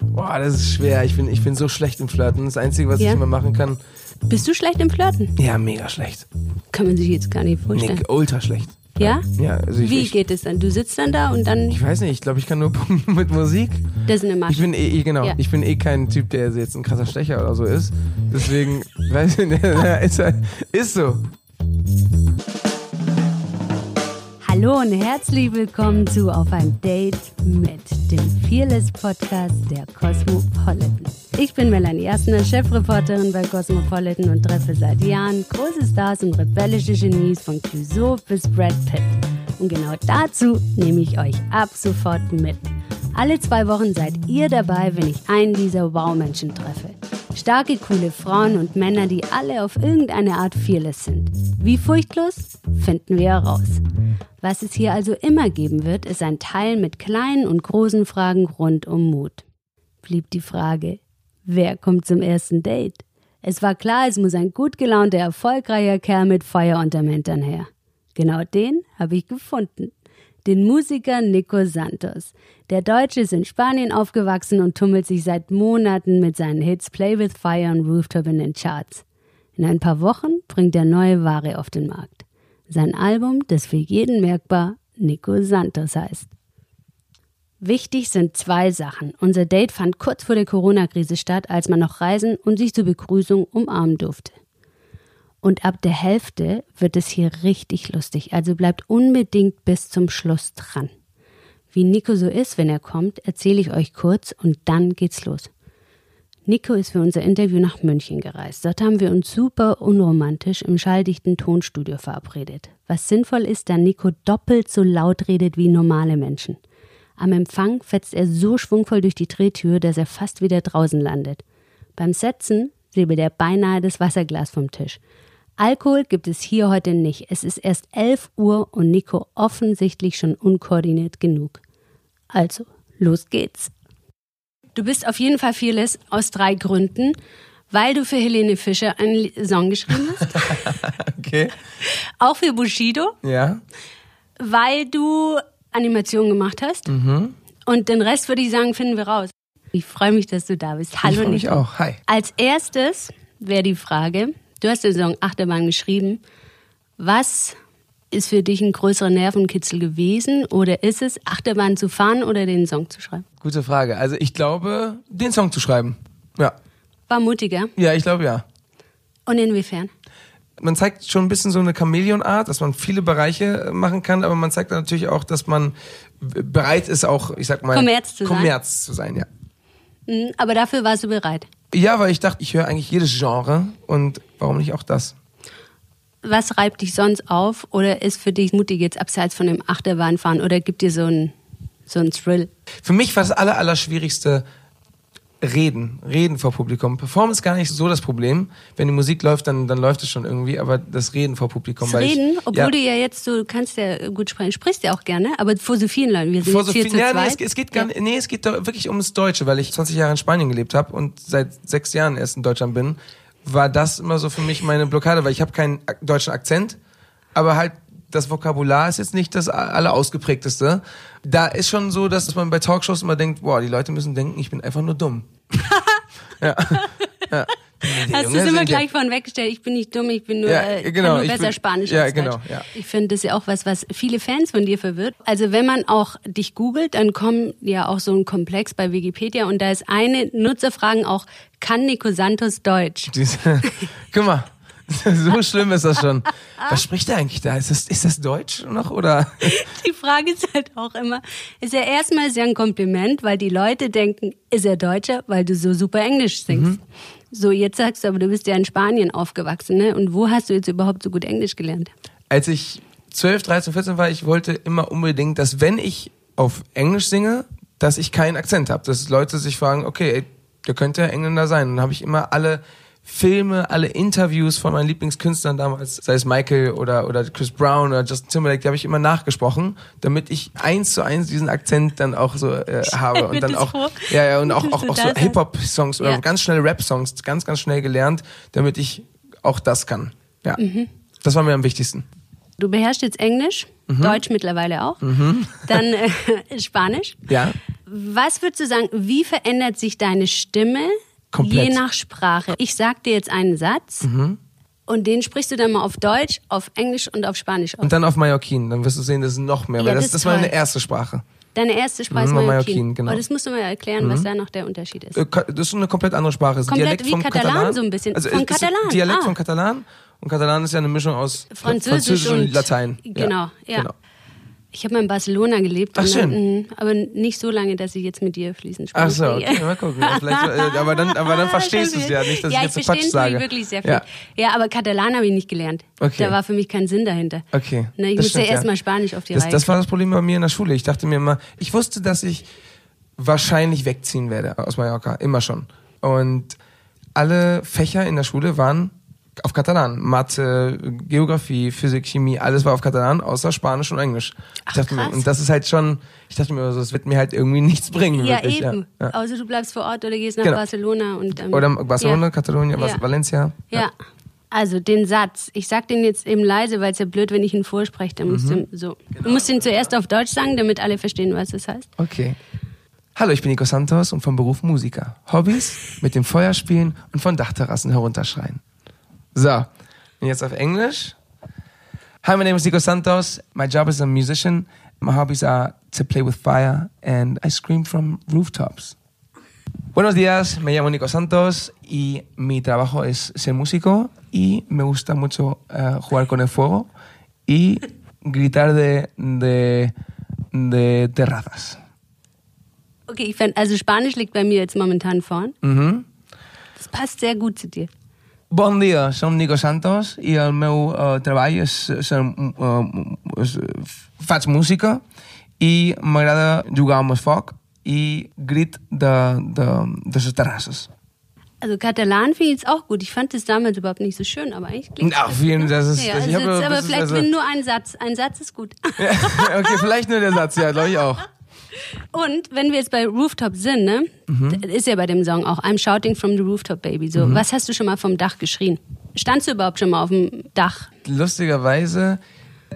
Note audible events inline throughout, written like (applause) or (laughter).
Boah, das ist schwer. Ich bin, ich bin so schlecht im Flirten. Das Einzige, was Ja? ich immer machen kann. Bist du schlecht im Flirten? Ja, mega schlecht. Kann man sich jetzt gar nicht vorstellen. Nee, ultra schlecht. Ja? Ja, also ich, Wie ich, geht es dann? Du sitzt dann da und dann, ich weiß nicht, ich glaube, ich kann nur (laughs) mit Musik. das ist eine Ich Masche. bin eh, eh- genau, Ja. ich bin eh kein Typ, der jetzt ein krasser Stecher oder so ist. Deswegen, (laughs) weiß ich nicht, (laughs) ist, halt- ist so. Hallo und herzlich willkommen zu Auf ein Date mit dem Fearless Podcast der Cosmopolitan. Ich bin Melanie Erstner, Chefreporterin bei Cosmopolitan und treffe seit Jahren große Stars und rebellische Genies von Clouseau bis Brad Pitt. Und genau dazu nehme ich euch ab sofort mit. Alle zwei Wochen seid ihr dabei, wenn ich einen dieser Wow-Menschen treffe. Starke, coole Frauen und Männer, die alle auf irgendeine Art fearless sind. Wie furchtlos? Finden wir heraus. Was es hier also immer geben wird, ist ein Teil mit kleinen und großen Fragen rund um Mut. Blieb die Frage, wer kommt zum ersten Date? Es war klar, es muss ein gut gelaunter, erfolgreicher Kerl mit Feuer unterm Hintern her. Genau den habe ich gefunden. Den Musiker Nico Santos. Der Deutsche ist in Spanien aufgewachsen und tummelt sich seit Monaten mit seinen Hits Play with Fire und Rooftop in den Charts. In ein paar Wochen bringt er neue Ware auf den Markt. Sein Album, das für jeden merkbar Nico Santos heißt. Wichtig sind zwei Sachen. Unser Date fand kurz vor der Corona-Krise statt, als man noch reisen und sich zur Begrüßung umarmen durfte. Und ab der Hälfte wird es hier richtig lustig, also bleibt unbedingt bis zum Schluss dran. Wie Nico so ist, wenn er kommt, erzähle ich euch kurz und dann geht's los. Nico ist für unser Interview nach München gereist. Dort haben wir uns super unromantisch im schalldichten Tonstudio verabredet. Was sinnvoll ist, da Nico doppelt so laut redet wie normale Menschen. Am Empfang fetzt er so schwungvoll durch die Drehtür, dass er fast wieder draußen landet. Beim Setzen säbelt er beinahe das Wasserglas vom Tisch. Alkohol gibt es hier heute nicht. Es ist erst 11 Uhr und Nico offensichtlich schon unkoordiniert genug. Also, los geht's. Du bist auf jeden Fall fearless aus drei Gründen. Weil du für Helene Fischer einen Song geschrieben hast, (laughs) Okay. auch für Bushido, Ja. weil du Animationen gemacht hast und den Rest würde ich sagen, finden wir raus. Ich freue mich, dass du da bist. Hallo ich Nico. auch. Hi. Als erstes wäre die Frage, du hast den Song Achterbahn geschrieben. Was ist für dich ein größerer Nervenkitzel gewesen oder ist es, Achterbahn zu fahren oder den Song zu schreiben? Gute Frage. Also ich glaube, den Song zu schreiben. Ja. War mutiger. Ja, ich glaube ja. Und inwiefern? Man zeigt schon ein bisschen so eine Chamäleonart, dass man viele Bereiche äh, machen kann, aber man zeigt natürlich auch, dass man bereit ist, auch, ich sag mal, Kommerz zu sein. Kommerz zu sein, ja. Mhm, Aber dafür warst du bereit. Ja, weil ich dachte, ich höre eigentlich jedes Genre und warum nicht auch das? Was reibt dich sonst auf oder ist für dich mutig jetzt abseits von dem Achterbahnfahren oder gibt dir so ein, so ein Thrill? Für mich war das aller, aller schwierigste Reden, Reden vor Publikum. Performen ist gar nicht so das Problem. Wenn die Musik läuft, dann, dann läuft es schon irgendwie, aber das Reden vor Publikum. Das Reden, ich, obwohl ja, du ja jetzt so, du kannst ja gut sprechen, sprichst ja auch gerne, aber vor so vielen Leuten, wir sind vor jetzt so viel, zu ja, nee, zweit. es, es geht gar nicht, nee, es geht doch wirklich ums Deutsche, weil ich 20 Jahre in Spanien gelebt habe und seit sechs Jahren erst in Deutschland bin, war das immer so für mich meine Blockade, weil ich habe keinen deutschen Akzent, aber halt das Vokabular ist jetzt nicht das a- allerausgeprägteste. Da ist schon so, dass man bei Talkshows immer denkt, boah, die Leute müssen denken, ich bin einfach nur dumm. (laughs) ja. ja. Hast du es immer singt ja- gleich von weggestellt, ich bin nicht dumm, ich bin nur, Ja, äh, genau, nur besser bin- Spanisch ja, als genau, Deutsch. ja. Ich finde, das ist ja auch was, was viele Fans von dir verwirrt. Also wenn man auch dich googelt, dann kommen ja auch so ein Komplex bei Wikipedia und da ist eine Nutzerfragen auch, kann Nico Santos Deutsch? Diese, (laughs) guck mal, (laughs) so schlimm ist das schon. Was spricht er eigentlich da? Ist das, ist das Deutsch noch oder? (laughs) Die Frage ist halt auch immer, ist ja erstmal sehr ein Kompliment, weil die Leute denken, ist er Deutscher, weil du so super Englisch singst. Mhm. So, jetzt sagst du aber, du bist ja in Spanien aufgewachsen, ne? Und wo hast du jetzt überhaupt so gut Englisch gelernt? Als ich 12, 13, 14 war, ich wollte immer unbedingt, dass wenn ich auf Englisch singe, dass ich keinen Akzent habe. Dass Leute sich fragen, okay, ey, der könnte ja Engländer sein. Und dann habe ich immer alle Filme, alle Interviews von meinen Lieblingskünstlern damals, sei es Michael oder, oder Chris Brown oder Justin Timberlake, die habe ich immer nachgesprochen, damit ich eins zu eins diesen Akzent dann auch so äh, (laughs) habe und dann auch vor. ja ja und auch auch, auch so Hip Hop Songs oder Ja. ganz schnelle Rap Songs ganz ganz schnell gelernt, damit ich auch das kann. Ja, das war mir am wichtigsten. Du beherrschst jetzt Englisch, Mhm. Deutsch mittlerweile auch, (laughs) dann äh, (laughs) Spanisch. Ja. Was würdest du sagen, wie verändert sich deine Stimme Komplett. je nach Sprache? Ich sag dir jetzt einen Satz Mhm. und den sprichst du dann mal auf Deutsch, auf Englisch und auf Spanisch aus. Und dann auf Mallorquin, dann wirst du sehen, das ist noch mehr, weil Ja, das, das das ist war meine erste Sprache. Deine erste Sprache ist Mhm, Mallorquin. Mallorquin, genau. Aber das musst du mal erklären, was da noch der Unterschied ist. Äh, Das ist eine komplett andere Sprache. Das ein Komplett Dialekt wie Katalan Katalan. so ein bisschen. Also Von Katalan, Dialekt ah. von Katalan. Und Katalan ist ja eine Mischung aus Französisch, und, Latein. Genau, ja. Genau. Ich habe mal in Barcelona gelebt. Ach, und dann, schön. mh, aber nicht so lange, dass ich jetzt mit dir fließend spreche. Ach so, okay, (laughs) mal gucken. Äh, (laughs) aber dann, aber dann verstehst du es ja nicht, dass ja, ich jetzt so Quatsch sage. natürlich wirklich sehr viel. Ja. Ja, aber Katalan habe ich nicht gelernt. Okay. Da war für mich kein Sinn dahinter. Okay. Ne, ich das musste stimmt, erst ja. mal Spanisch auf die das, Reihe. das war das Problem bei mir in der Schule. Ich dachte mir immer, ich wusste, dass ich wahrscheinlich wegziehen werde aus Mallorca. Immer schon. Und alle Fächer in der Schule waren auf Katalan. Mathe, Geografie, Physik, Chemie, alles war auf Katalan, außer Spanisch und Englisch. Ach, ich dachte mir, krass. und das ist halt schon, ich dachte mir so, es wird mir halt irgendwie (laughs) nichts bringen. ja, wirklich, eben. Ja. Ja. Außer du bleibst vor Ort oder gehst nach Genau. Barcelona. Und, ähm, Oder Barcelona, Ja. Katalonien, Ja. Valencia. Ja. Also den Satz, ich sag den jetzt eben leise, weil es ja blöd, wenn ich ihn vorspreche. Dann musst Mhm. du so. Du musst ihn zuerst auf Deutsch sagen, damit alle verstehen, was das heißt. Okay. Hallo, ich bin Nico Santos und vom Beruf Musiker. Hobbys mit dem Feuer spielen und von Dachterrassen herunterschreien. So, und jetzt auf Englisch. Hi, my name is Nico Santos. My job is a musician. My hobbies are to play with fire and I scream from rooftops. Buenos días, me llamo Nico Santos y mi trabajo es ser músico y me gusta mucho eh, jugar con el fuego y gritar de, de, de terrazas. Okay, ich fand, also Spanisch liegt bei mir jetzt momentan vorn. Mhm. Das passt sehr gut zu dir. Bon dia, som Nico Santos i el meu uh, treball és ser... Uh, és, faig música i m'agrada jugar amb el foc i grit de, de, de les terrasses. Also Katalan finde ich jetzt auch gut. Ich fand das damals überhaupt nicht so schön, aber eigentlich klingt Ach, vielen, das ist... ja, also aber vielleicht also- nur ein Satz. Ein Satz ist gut. (laughs) okay, vielleicht nur der Satz, ja, glaube ich auch. Und wenn wir jetzt bei Rooftop sind, ne, Mhm. ist ja bei dem Song auch I'm shouting from the rooftop, baby. So, was hast du schon mal vom Dach geschrien? Standst du überhaupt schon mal auf dem Dach? Lustigerweise,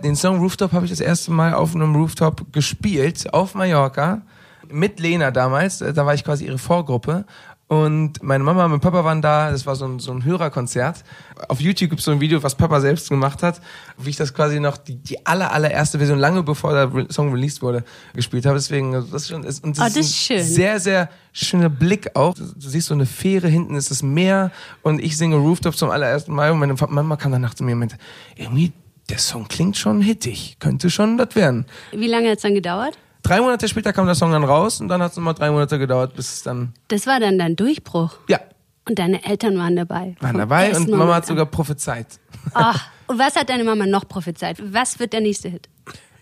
den Song Rooftop habe ich das erste Mal auf einem Rooftop gespielt, auf Mallorca, mit Lena damals. Da war ich quasi ihre Vorgruppe. Und meine Mama und mein Papa waren da, das war so ein, so ein Hörerkonzert. Auf YouTube gibt es so ein Video, was Papa selbst gemacht hat, wie ich das quasi noch, die, die aller, allererste Version, lange bevor der Re- Song released wurde, gespielt habe. Deswegen, also das ist schon, ist, und Oh, das das ist ist ein schön. sehr, sehr schöner Blick auch. Du, du siehst so eine Fähre, hinten ist das Meer und ich singe Rooftop zum allerersten Mal und meine Mama kam danach zu mir und meinte, irgendwie, der Song klingt schon hittig, könnte schon das werden. Wie lange hat es dann gedauert? Drei Monate später kam der Song dann raus und dann hat es nochmal drei Monate gedauert, bis es dann, Das war dann dein Durchbruch. ja, Und deine Eltern waren dabei. waren dabei und Mama hat sogar prophezeit. Ach, (laughs) und was hat deine Mama noch prophezeit? Was wird der nächste Hit?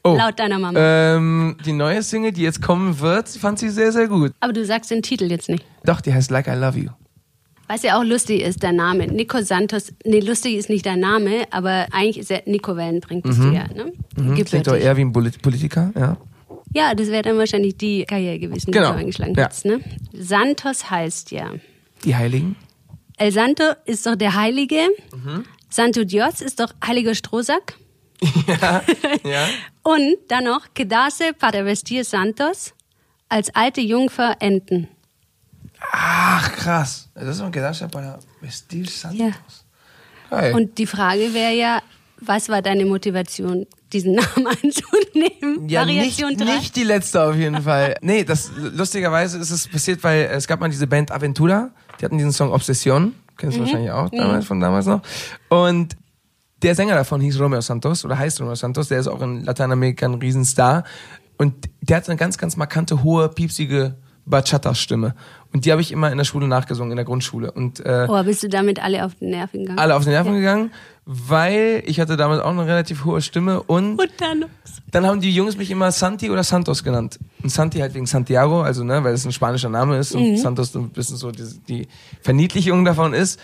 Oh, Laut deiner Mama. Ähm, die neue Single, die jetzt kommen wird, fand sie sehr, sehr gut. Aber du sagst den Titel jetzt nicht. Doch, die heißt Like I Love You. Was ja auch lustig ist, dein Name. Nico Santos. Nee, lustig ist nicht dein Name, aber eigentlich ist er Nico Wellenbrink, bist du ja, ne? Mhm, klingt doch eher wie ein Polit- Politiker, ja. Ja, das wäre dann wahrscheinlich die Karriere gewesen, die Genau. du eingeschlagen Ja. hättest, ne? Santos heißt ja. Die Heiligen. El Santo ist doch der Heilige. Mhm. Santo Dios ist doch heiliger Strohsack. (laughs) Ja. (laughs) Und dann noch Quedarse para vestir Santos als alte Jungfer enden. Ach, krass. Das ist ein Gedanke para vestir santos. Ja. Geil. Und die Frage wäre ja, was war deine Motivation, diesen (laughs) Namen anzunehmen? ja, Variation nicht, 3. nicht die letzte auf jeden Fall. (laughs) Nee, das lustigerweise ist es passiert, weil es gab mal diese Band Aventura, die hatten diesen Song Obsession, kennst du wahrscheinlich auch damals von damals noch. Und der Sänger davon hieß Romeo Santos oder heißt Romeo Santos, der ist auch in Lateinamerika ein Riesenstar und der hat eine ganz ganz markante hohe piepsige Bachata-Stimme und die habe ich immer in der Schule nachgesungen in der Grundschule und äh, Oh, bist du damit alle auf den Nerven gegangen? alle auf die Nerven gegangen, weil ich hatte damals auch eine relativ hohe Stimme und Und dann dann haben die Jungs mich immer Santi oder Santos genannt. Und Santi halt wegen Santiago, also ne, weil es ein spanischer Name ist und Santos so ein bisschen so die, die Verniedlichung davon ist.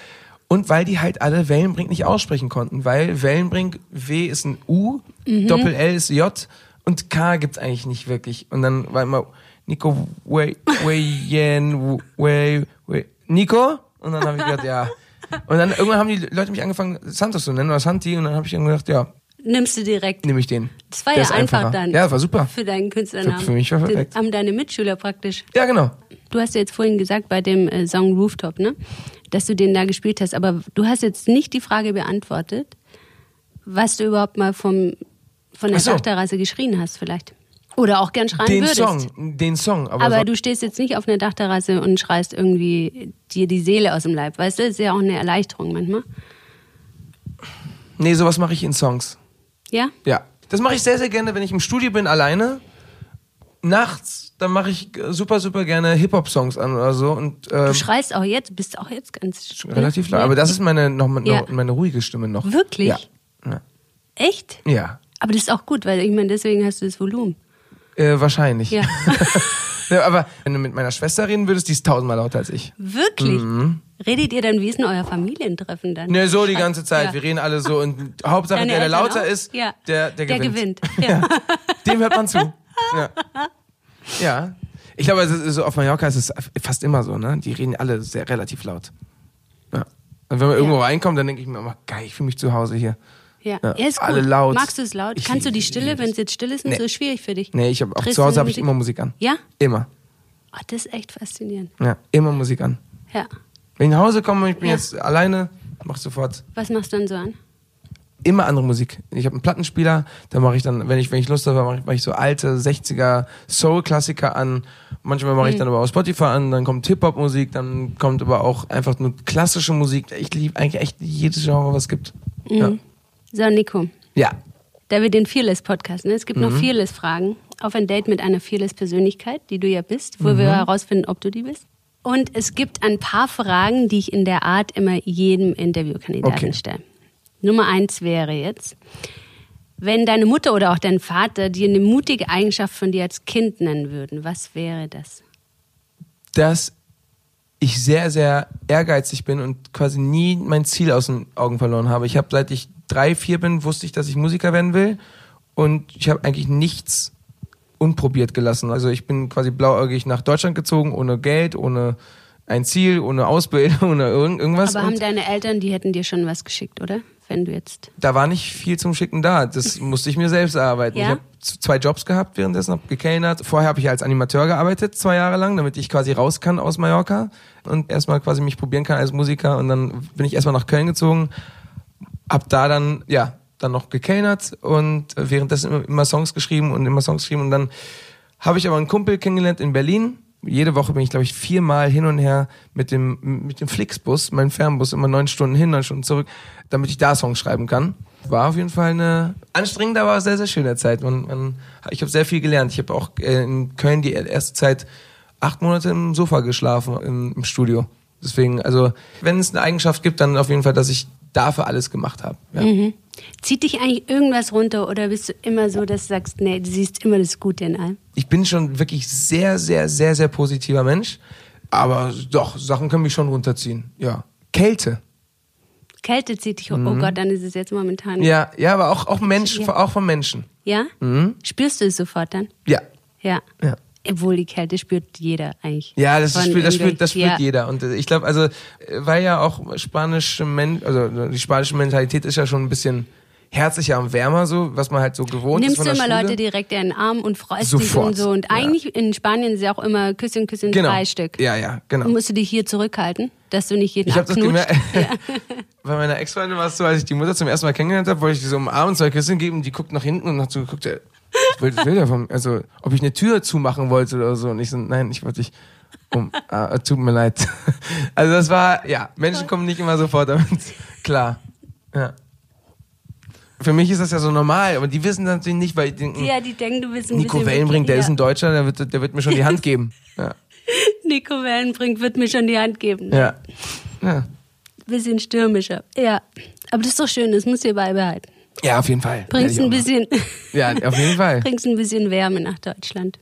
Und weil die halt alle Wellenbrink nicht aussprechen konnten, weil Wellenbrink W ist ein U, Doppel L ist J und K gibt's eigentlich nicht wirklich. Und dann war immer Nico Wey Weyen Wey Wey Nico und dann habe ich gedacht, ja. (laughs) Und dann irgendwann haben die Leute mich angefangen Santos zu nennen oder Santi und dann habe ich dann gedacht, ja, nimmst du direkt. nehme ich den. Das war Der ja einfach dann. Ja, war super. Für deinen Künstlernamen. Für- für mich war perfekt. Haben deine Mitschüler praktisch. Ja, genau. Du hast ja jetzt vorhin gesagt bei dem äh, Song Rooftop, ne? Dass du den da gespielt hast, aber du hast jetzt nicht die Frage beantwortet, was du überhaupt mal vom, von der so. Dachterrasse geschrien hast, vielleicht. Oder auch gern schreien Den würdest. Song, den Song. Aber, Aber so, du stehst jetzt nicht auf einer Dachterrasse und schreist irgendwie dir die Seele aus dem Leib. Weißt du, das ist ja auch eine Erleichterung manchmal. nee, sowas mache ich in Songs. Ja? Ja. Das mache ich sehr, sehr gerne, wenn ich im Studio bin, alleine. Nachts, dann mache ich super, super gerne Hip-Hop-Songs an oder so. Und, ähm, Du schreist auch jetzt, bist auch jetzt ganz relativ laut. Aber das ist meine, noch, noch, Ja. meine ruhige Stimme noch. Wirklich? Ja. Ja. Echt? ja. Aber das ist auch gut, weil ich meine, deswegen hast du das Volumen. Äh, wahrscheinlich. Ja. (laughs) Ja, aber wenn du mit meiner Schwester reden würdest, die ist tausendmal lauter als ich. Wirklich? Redet ihr dann, wie ist denn euer Familientreffen dann? Ne, so die ganze Zeit. Ja. Wir reden alle so und Hauptsache Deine der, der lauter auch? ist, Ja. der, der Der gewinnt. gewinnt. (laughs) Ja. Dem hört man zu. Ja. (laughs) ja. Ich glaube, ist so auf Mallorca ist es fast immer so, ne? Die reden alle sehr relativ laut. Ja. Und wenn man irgendwo reinkommt, dann denke ich mir immer, geil, ich fühle mich zu Hause hier. Ja, Ja, ja ist gut. alle laut. Magst du es laut? Ich Kannst du die Stille, es. wenn es jetzt still ist, Nee. so schwierig für dich? Nee, ich habe auch Drehst zu Hause habe ich immer Musik an. Ja? Immer. Oh, das ist echt faszinierend. Ja, immer Musik an. Ja. Wenn ich nach Hause komme und ich bin Ja. jetzt alleine, mach sofort Was machst du dann so an? immer andere Musik. Ich habe einen Plattenspieler, da mache ich dann, wenn ich, wenn ich Lust habe, mache ich, mach ich so alte 60er Soul-Klassiker an. Manchmal mache Mhm. ich dann aber auch Spotify an, dann kommt Hip-Hop-Musik, dann kommt aber auch einfach nur klassische Musik. Ich liebe eigentlich echt jedes Genre, was es gibt. Ja. So, Nico, ja. da wir den Fearless-Podcast, ne? es gibt Mhm. noch Fearless-Fragen auf ein Date mit einer Fearless-Persönlichkeit, die du ja bist, wo Mhm. wir herausfinden, ob du die bist. Und es gibt ein paar Fragen, die ich in der Art immer jedem Interviewkandidaten Okay. stelle. Nummer eins wäre jetzt, wenn deine Mutter oder auch dein Vater dir eine mutige Eigenschaft von dir als Kind nennen würden, was wäre das? Dass ich sehr, sehr ehrgeizig bin und quasi nie mein Ziel aus den Augen verloren habe. Ich habe, seit ich drei, vier bin, wusste ich, dass ich Musiker werden will und ich habe eigentlich nichts unprobiert gelassen. Also ich bin quasi blauäugig nach Deutschland gezogen, ohne Geld, ohne ein Ziel, ohne Ausbildung, (laughs) ohne irgend- irgendwas. Aber haben deine Eltern, die hätten dir schon was geschickt, oder? Wenn du jetzt. da war nicht viel zum Schicken da. Das (laughs) musste ich mir selbst erarbeiten. Ja? Ich habe zwei Jobs gehabt währenddessen, habe gekellnert. Vorher habe ich als Animateur gearbeitet, zwei Jahre lang, damit ich quasi raus kann aus Mallorca und erstmal quasi mich probieren kann als Musiker. Und dann bin ich erstmal nach Köln gezogen, hab da dann, ja, dann noch gekellnert und währenddessen immer, immer Songs geschrieben und immer Songs geschrieben. Und dann habe ich aber einen Kumpel kennengelernt in Berlin. Jede Woche bin ich, glaube ich, viermal hin und her mit dem, mit dem Flixbus, meinem Fernbus, immer neun Stunden hin, neun Stunden zurück, damit ich da Songs schreiben kann. War auf jeden Fall eine anstrengende, aber sehr, sehr schöne Zeit. Man, man, ich habe sehr viel gelernt. Ich habe auch äh, in Köln die erste Zeit acht Monate im Sofa geschlafen, im, im Studio. Deswegen, also, wenn es eine Eigenschaft gibt, dann auf jeden Fall, dass ich dafür alles gemacht habe. Ja. Mhm. Zieht dich eigentlich irgendwas runter oder bist du immer so, dass du sagst, nee, du siehst immer das Gute in allem? ich bin schon wirklich sehr, sehr, sehr, sehr positiver Mensch. Aber doch, Sachen können mich schon runterziehen. Ja. Kälte. Kälte zieht dich hoch. Oh Gott, dann ist es jetzt momentan. Mhm. Ja, ja, aber auch, auch Menschen, Ja. auch von Menschen. Ja? Spürst du es sofort dann? Ja. Ja. Ja. Obwohl die Kälte spürt jeder eigentlich. Ja, das spürt, das spürt, das spürt ja. jeder. Und äh, ich glaube, also, äh, weil ja auch spanische Men also die spanische Mentalität ist ja schon ein bisschen herzlicher und wärmer, so, was man halt so gewohnt Nimmst ist von du immer Schule. Leute direkt in den Arm und freust dich und so. Und ja. eigentlich in Spanien ist ja auch immer Küsschen, Küsschen, genau. drei Stück. Ja, ja, genau. Musst du dich hier zurückhalten, dass du nicht jeden Ich habe das gemerkt. (laughs) Bei meiner Ex-Freundin war es so, als ich die Mutter zum ersten Mal kennengelernt habe, wollte ich die so umarmen und zwei Küsse geben und die guckt nach hinten und hat so geguckt, äh, was will, was will der von mir? Also, ob ich eine Tür zumachen wollte oder so. Und ich so, nein, ich wollte dich um, ah, tut mir leid. (laughs) Also das war, ja, Menschen kommen nicht immer sofort damit (laughs) klar. Ja. Für mich ist das ja so normal, aber die wissen das natürlich nicht, weil die denken, Ja, die denken, du bist ein Nico. Wellenbrink, der ja. ist ein Deutscher, der wird, der wird mir schon die Hand (laughs) geben. Ja. Nico Wellenbrink wird mir schon die Hand geben. Ja. ja. Bisschen stürmischer. Ja. Aber das ist doch schön, das muss ihr beibehalten. Ja, auf jeden Fall. Bringst ein bisschen. Ja, auf jeden Fall. (laughs) bringst ein bisschen Wärme nach Deutschland.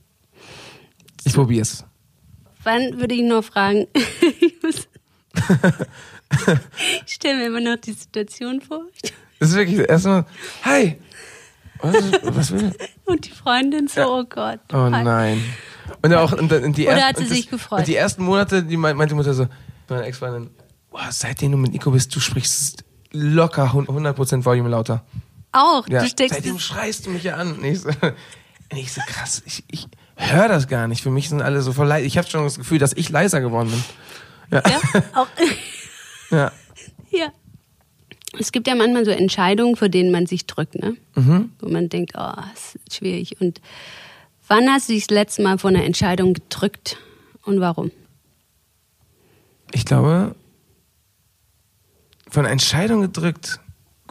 Ich probier's. Wann würde ich noch fragen? ich stelle mir immer noch die Situation vor. Das ist wirklich erstmal, hi. Was, was will Und die Freundin so, oh Gott. Oh Hi. nein. Und auch und, dann- und die Oder ersten, hat sie und das, sich gefreut? Und die ersten Monate, die meint- meinte Mutter so, meine Ex-Freundin, boah, seitdem du mit Nico bist, du sprichst locker 100% Volume lauter. Auch. Ja. Du steckst Seitdem schreist du mich ja an. Und ich so, (laughs) und ich so krass, ich, ich höre das gar nicht. Für mich sind alle so voll leise. Ich habe schon das Gefühl, dass ich leiser geworden bin. Ja. ja, auch, (laughs) ja. (laughs) ja. Es gibt ja manchmal so Entscheidungen, vor denen man sich drückt, ne? Mhm. Wo man denkt, oh, das ist schwierig. Und wann hast du dich das letzte Mal vor einer Entscheidung gedrückt und warum? Ich glaube, von einer Entscheidung gedrückt.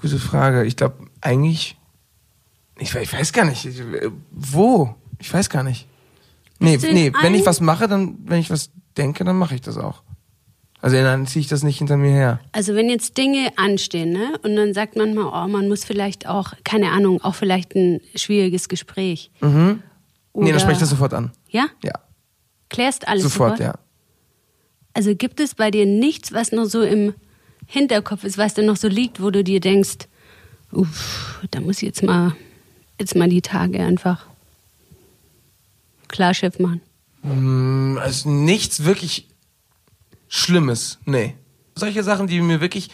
Gute Frage. Ich glaube, eigentlich. Ich, ich weiß gar nicht. Ich, äh, wo? Ich weiß gar nicht. Nee, nee, wenn ich was mache, dann, wenn ich was denke, dann mache ich das auch. Also dann ziehe ich das nicht hinter mir her. Also wenn jetzt Dinge anstehen, ne? Und dann sagt man mal, oh, man muss vielleicht auch, keine Ahnung, auch vielleicht ein schwieriges Gespräch. Mhm. Nee, dann spreche ich das sofort an. Ja? Ja. Klärst alles Sofort, sofort? ja. Also gibt es bei dir nichts, was noch so im Hinterkopf ist, was da noch so liegt, wo du dir denkst, uff, da muss ich jetzt mal, jetzt mal die Tage einfach klar Chef machen. Mm, Also nichts wirklich Schlimmes. Nee. Solche Sachen, die mir wirklich.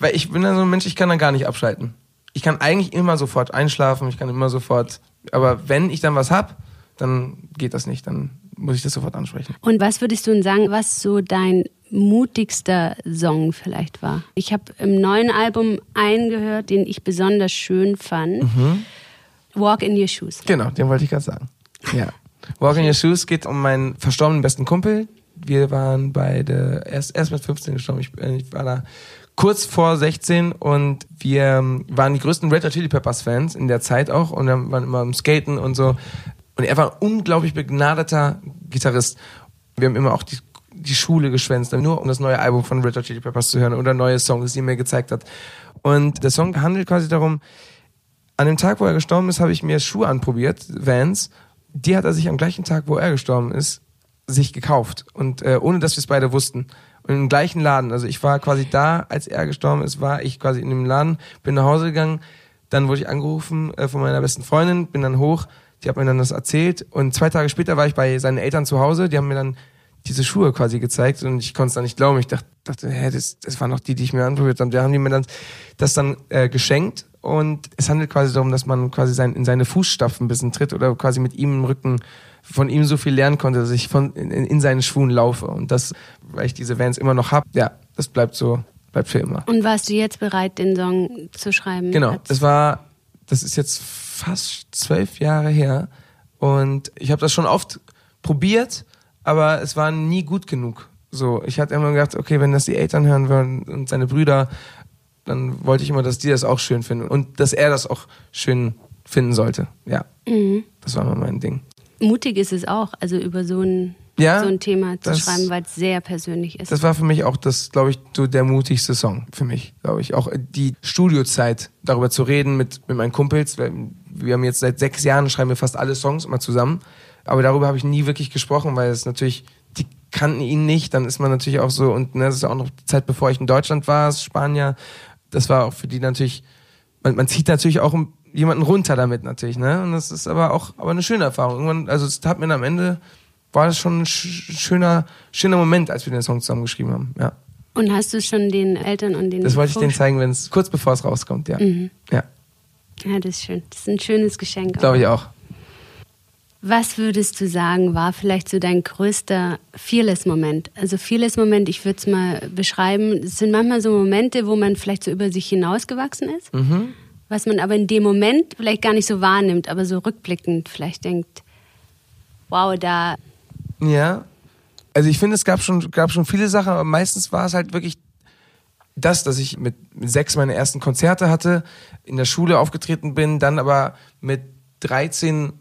Weil ich bin dann so ein Mensch, ich kann dann gar nicht abschalten. Ich kann eigentlich immer sofort einschlafen, ich kann immer sofort. Aber wenn ich dann was hab, dann geht das nicht. Dann muss ich das sofort ansprechen. Und was würdest du denn sagen, was so dein mutigster Song vielleicht war? Ich habe im neuen Album einen gehört, den ich besonders schön fand. Walk in Your Shoes. Genau, den wollte ich gerade sagen. Ja. (laughs) Walk in Your Shoes geht um meinen verstorbenen besten Kumpel. Wir waren beide erst, erst mit 15 gestorben. Ich, äh, ich war da kurz vor 16 und wir ähm, waren die größten Red Hot Chili Peppers Fans in der Zeit auch und wir waren immer am Skaten und so. Und er war ein unglaublich begnadeter Gitarrist. Wir haben immer auch die, die Schule geschwänzt, nur um das neue Album von Red Hot Chili Peppers zu hören oder neue Songs, die er mir gezeigt hat. Und der Song handelt quasi darum, an dem Tag, wo er gestorben ist, habe ich mir Schuhe anprobiert, Vans. Die hat er sich am gleichen Tag, wo er gestorben ist, sich gekauft. Und äh, ohne dass wir es beide wussten. Und im gleichen Laden. Also ich war quasi da, als er gestorben ist, war ich quasi in dem Laden, bin nach Hause gegangen. Dann wurde ich angerufen äh, von meiner besten Freundin, bin dann hoch. Die hat mir dann das erzählt. Und zwei Tage später war ich bei seinen Eltern zu Hause. Die haben mir dann diese Schuhe quasi gezeigt und ich konnte es dann nicht glauben. Ich dachte, dachte hä, das, das waren doch die, die ich mir anprobiert habe. Da haben die mir dann das dann äh, geschenkt und es handelt quasi darum, dass man quasi sein, in seine Fußstapfen ein bisschen tritt oder quasi mit ihm im Rücken von ihm so viel lernen konnte, dass ich von in, in seinen Schuhen laufe und das, weil ich diese Vans immer noch hab, ja, das bleibt so, bleibt für immer. Und warst du jetzt bereit, den Song zu schreiben? Genau, das war, das ist jetzt fast zwölf Jahre her und ich habe das schon oft probiert, aber es war nie gut genug. So, ich hatte immer gedacht, okay, wenn das die Eltern hören würden und seine Brüder, dann wollte ich immer, dass die das auch schön finden und dass er das auch schön finden sollte. Ja, Mhm. das war immer mein Ding. Mutig ist es auch, also über so ein, Ja, so ein Thema zu das- schreiben, weil es sehr persönlich ist. Das war für mich auch das, glaube ich, so der mutigste Song für mich, glaube ich. Auch die Studiozeit, darüber zu reden mit, mit meinen Kumpels. Wir, wir haben jetzt seit sechs Jahren, schreiben wir fast alle Songs immer zusammen. Aber darüber habe ich nie wirklich gesprochen, weil es natürlich, die kannten ihn nicht. Dann ist man natürlich auch so, und ne, das ist auch noch die Zeit, bevor ich in Deutschland war, Spanier. Das war auch für die natürlich, man, man zieht natürlich auch jemanden runter damit natürlich, ne? Und das ist aber auch aber eine schöne Erfahrung. Irgendwann, also es hat mir am Ende, war das schon ein sch- schöner, schöner Moment, als wir den Song zusammen geschrieben haben. Ja. Und hast du es schon den Eltern und den Das wollte ich denen zeigen, wenn es kurz bevor es rauskommt, ja. Ja, Ja, das ist schön. Das ist ein schönes Geschenk. glaube ich auch. Was würdest du sagen, war vielleicht so dein größter Fearless-Moment? Also Fearless-Moment, ich würde es mal beschreiben, es sind manchmal so Momente, wo man vielleicht so über sich hinausgewachsen ist, Mhm. was man aber in dem Moment vielleicht gar nicht so wahrnimmt, aber so rückblickend vielleicht denkt, wow, da, Ja. Also ich finde, es gab schon, gab schon viele Sachen, aber meistens war es halt wirklich das, dass ich mit, sechs meine ersten Konzerte hatte, in der Schule aufgetreten bin, dann aber mit 13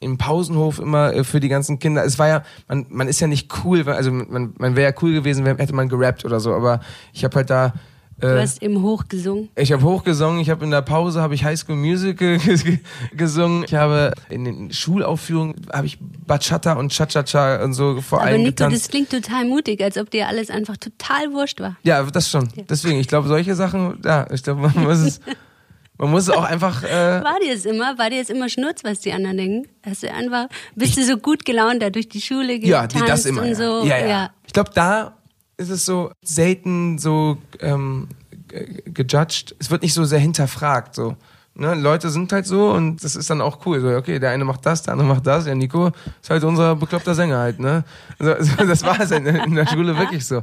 im Pausenhof immer äh, für die ganzen Kinder. Es war ja, man, man ist ja nicht cool, also man, man wäre ja cool gewesen, wär, hätte man gerappt oder so, aber ich habe halt da du äh, hast im Hoch gesungen. Ich habe hochgesungen, ich habe in der Pause habe ich High School Musical (laughs) gesungen. Ich habe in den Schulaufführungen habe ich Bachata und Cha-Cha-Cha und so vor Aber allem Nico, getanzt. das klingt total mutig, als ob dir alles einfach total wurscht war. Ja, das schon. Deswegen, ich glaube, solche Sachen, ja, ich glaube, man muss es, (laughs) man muss es auch einfach, äh, (laughs) War dir es immer? War dir es immer Schnurz, was die anderen denken? Hast du einfach, bist du so gut gelaunt da durch die Schule ja, getanzt die, das immer. und Ja. so? ja, ja. Ich glaube, da ist es so selten so ähm, ge- gejudged. Es wird nicht so sehr hinterfragt, so Ne, Leute sind halt so und das ist dann auch cool. So, okay, der eine macht das, der andere macht das. Ja, Nico ist halt unser bekloppter Sänger halt, ne? So, so, das war es in, in der Schule wirklich so.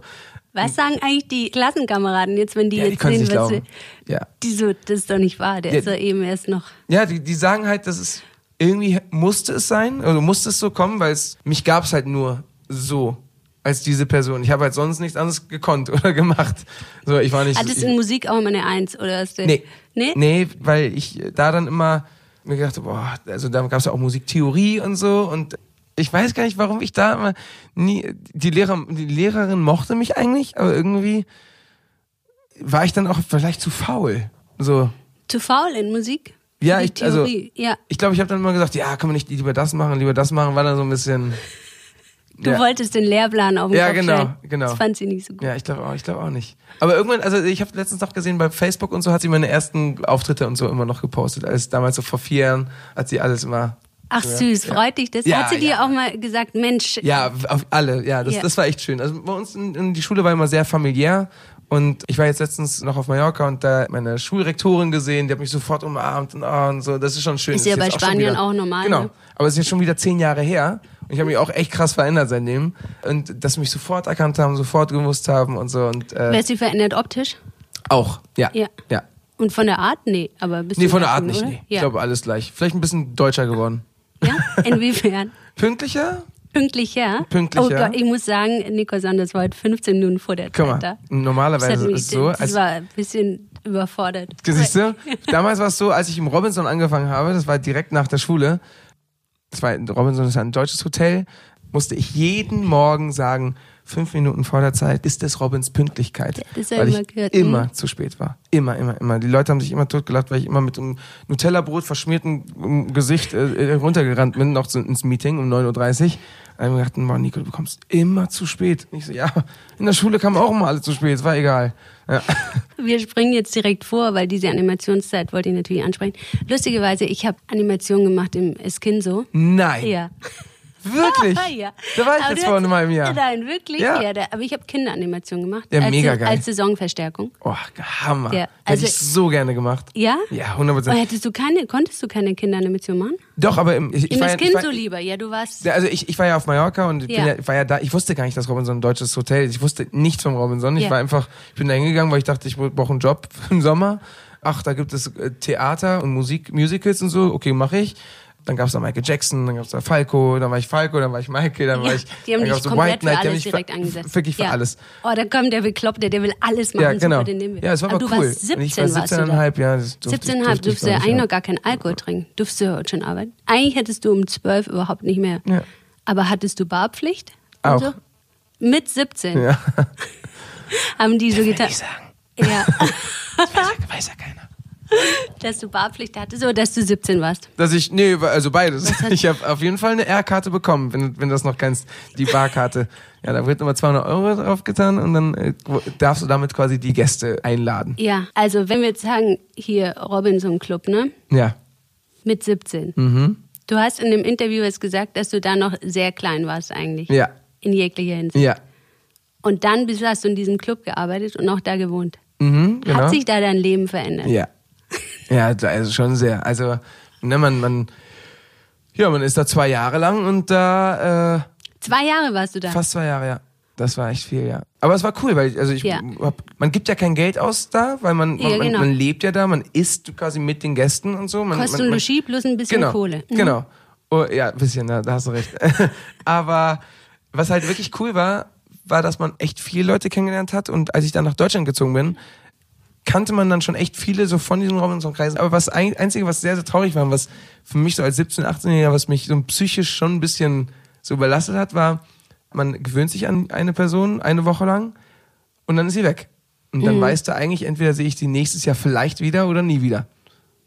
Was sagen eigentlich die Klassenkameraden jetzt, wenn die Ja, die jetzt können sehen, was sie, Ja. die so, das ist doch nicht wahr, der Ja. ist doch eben erst noch. Ja, die, die sagen halt, dass es irgendwie musste es sein, oder musste es so kommen, weil es mich gab es halt nur so als diese Person. Ich habe halt sonst nichts anderes gekonnt oder gemacht. So, ich war nicht. Hattest du in Musik auch immer eine Eins oder hast du? Nee. Nee? Nee, weil ich da dann immer mir gedacht habe, boah, also da gab es ja auch Musiktheorie und so und ich weiß gar nicht, warum ich da immer nie, die Lehrer, die Lehrerin mochte mich eigentlich, aber irgendwie war ich dann auch vielleicht zu faul. So. Zu faul in Musik? Ja, ich- also- ja. Ich glaube, ich habe dann immer gesagt, ja, kann man nicht lieber das machen, lieber das machen, war dann so ein bisschen. Du ja. wolltest den Lehrplan auf den Ja, Kopf genau, stellen. genau. Das fand sie nicht so gut. Ja, ich glaube auch, ich glaube auch nicht. Aber irgendwann, also ich habe letztens noch gesehen, bei Facebook und so hat sie meine ersten Auftritte und so immer noch gepostet. Als damals so vor vier Jahren hat sie alles immer. Ach Ja, süß, ja. freut dich das? Ja, Hat sie dir auch mal gesagt, Mensch, Ja, auf alle, ja, das, das war echt schön. Also bei uns in, in die Schule war immer sehr familiär. Und ich war jetzt letztens noch auf Mallorca und da meine Schulrektorin gesehen, die hat mich sofort umarmt und, ah, und so. Das ist schon schön. Ist ja bei schon Spaniern wieder, auch normal, Genau. ne? Aber es ist jetzt schon wieder zehn Jahre her. Ich habe mich auch echt krass verändert seitdem. Und dass sie mich sofort erkannt haben, sofort gewusst haben und so. Und äh, wer ist sie verändert optisch? auch, ja. Ja. ja. Und von der Art? Nee, aber bist Nee, von der Art nicht, oder? nee. Ich Ja. glaube, alles gleich. Vielleicht ein bisschen deutscher geworden. ja? Inwiefern? (laughs) Pünktlicher? Pünktlicher? Pünktlicher. Oh Gott, ich muss sagen, Nico Sanders war heute 15 Minuten vor der Guck Zeit mal, da. Normalerweise ist es so, Das als, war ein bisschen überfordert. siehst du, (laughs) damals war es so, als ich im Robinson angefangen habe, das war direkt nach der Schule, Robinson ist ein deutsches Hotel, musste ich jeden Morgen sagen, fünf Minuten vor der Zeit ist es Robins Pünktlichkeit. Das weil ich gehört, immer mhm. zu spät war. Immer, immer, immer. Die Leute haben sich immer totgelacht, weil ich immer mit einem Nutella-Brot verschmierten ähm, Gesicht äh, runtergerannt bin, noch so ins Meeting um 9.30 Uhr. Haben wir gedacht, boah, Nico, du kommst immer zu spät. Und ich so, ja, in der Schule kamen auch immer alle zu spät, es war egal. Ja. (laughs) Wir springen jetzt direkt vor, weil diese Animationszeit wollte ich natürlich ansprechen. Lustigerweise, ich habe Animationen gemacht im Eskinso. Nein. Ja. Wirklich? (laughs) ja. Da war ich Aber jetzt vor einem halben Jahr. Nein, wirklich? Ja. Ja. da, aber ich habe Kinderanimationen gemacht. Ja, als, mega geil. Als Saisonverstärkung. Oh, Hammer. Ja, Hätte also- ich so gerne gemacht. Ja? Ja, 100 Und Prozent. hättest du keine, konntest du keine Kinderanimation machen? Doch, aber im, ich, ich, In war das ja, ich, Kind war, so lieber. Ja, du warst. Ja, also ich, ich war ja auf Mallorca und ich Ja. ja, war ja da. Ich wusste gar nicht, dass Robinson ein deutsches Hotel ist. Ich wusste nichts vom Robinson. Ich war einfach, ich bin da hingegangen, weil ich dachte, ich brauche einen Job (laughs) im Sommer. Ach, da gibt es äh, Theater und Musik, Musicals und so. Okay, mache ich. Dann gab es da Michael Jackson, dann gab es da Falco, dann war ich Falco, dann war ich Michael, dann war ich. die haben dann dich komplett für die haben alles mich direkt für- angesetzt. Wirklich für ja. alles. Oh, da kommt der Bekloppte, der will alles machen. Ja, genau. Super, den nehmen wir. Ja, es war aber, du cool. Warst 17 Und ich war warst du da. 17,5, ja. das durfte ich- 17,5 durfte ja eigentlich noch gar keinen Alkohol trinken. Durfst du heute schon arbeiten. Eigentlich hättest du um 12 überhaupt nicht mehr. Ja. Aber hattest du Barpflicht? Auch. So? Mit 17 Ja. (laughs) haben die so getan. ich sagen. Ja, (laughs) ja, weiß ja keiner. Dass du Barpflicht hattest oder dass du 17 warst. Dass ich, nee, also beides. Ich habe auf jeden Fall eine R-Karte bekommen, wenn, wenn du das noch kennst, die Barkarte. Ja, da wird immer 200 Euro drauf getan und dann äh, darfst du damit quasi die Gäste einladen. Ja, also wenn wir jetzt sagen, hier Robinson Club, ne? Ja. Mit 17. Mhm. Du hast in dem Interview jetzt gesagt, dass du da noch sehr klein warst eigentlich. Ja. In jeglicher Hinsicht. Ja. Und dann bist, hast du in diesem Club gearbeitet und auch da gewohnt. Mhm, genau. Hat sich da dein Leben verändert? ja. Ja, also schon sehr. Also, ne, man, man, ja, man ist da zwei Jahre lang und da, äh, Zwei Jahre warst du da. Fast zwei Jahre, ja. Das war echt viel, ja. Aber es war cool, weil also ich Ja. hab, man gibt ja kein Geld aus da, weil man, man, Ja, genau. man, man lebt ja da, man isst quasi mit den Gästen und so. Man, man, und man, Logis plus ein bisschen genau, Kohle. Mhm. Genau. Oh, ja, ein bisschen, da, da hast du recht. (laughs) Aber was halt wirklich cool war, war, dass man echt viele Leute kennengelernt hat und als ich dann nach Deutschland gezogen bin, kannte man dann schon echt viele so von diesen Robinson-Kreisen. Aber was ein, Einzige, was sehr, sehr traurig war, und was für mich so als 17-, 18-Jähriger, was mich so psychisch schon ein bisschen so überlastet hat, war, man gewöhnt sich an eine Person eine Woche lang und dann ist sie weg. Und Mhm. dann weißt du eigentlich, entweder sehe ich sie nächstes Jahr vielleicht wieder oder nie wieder.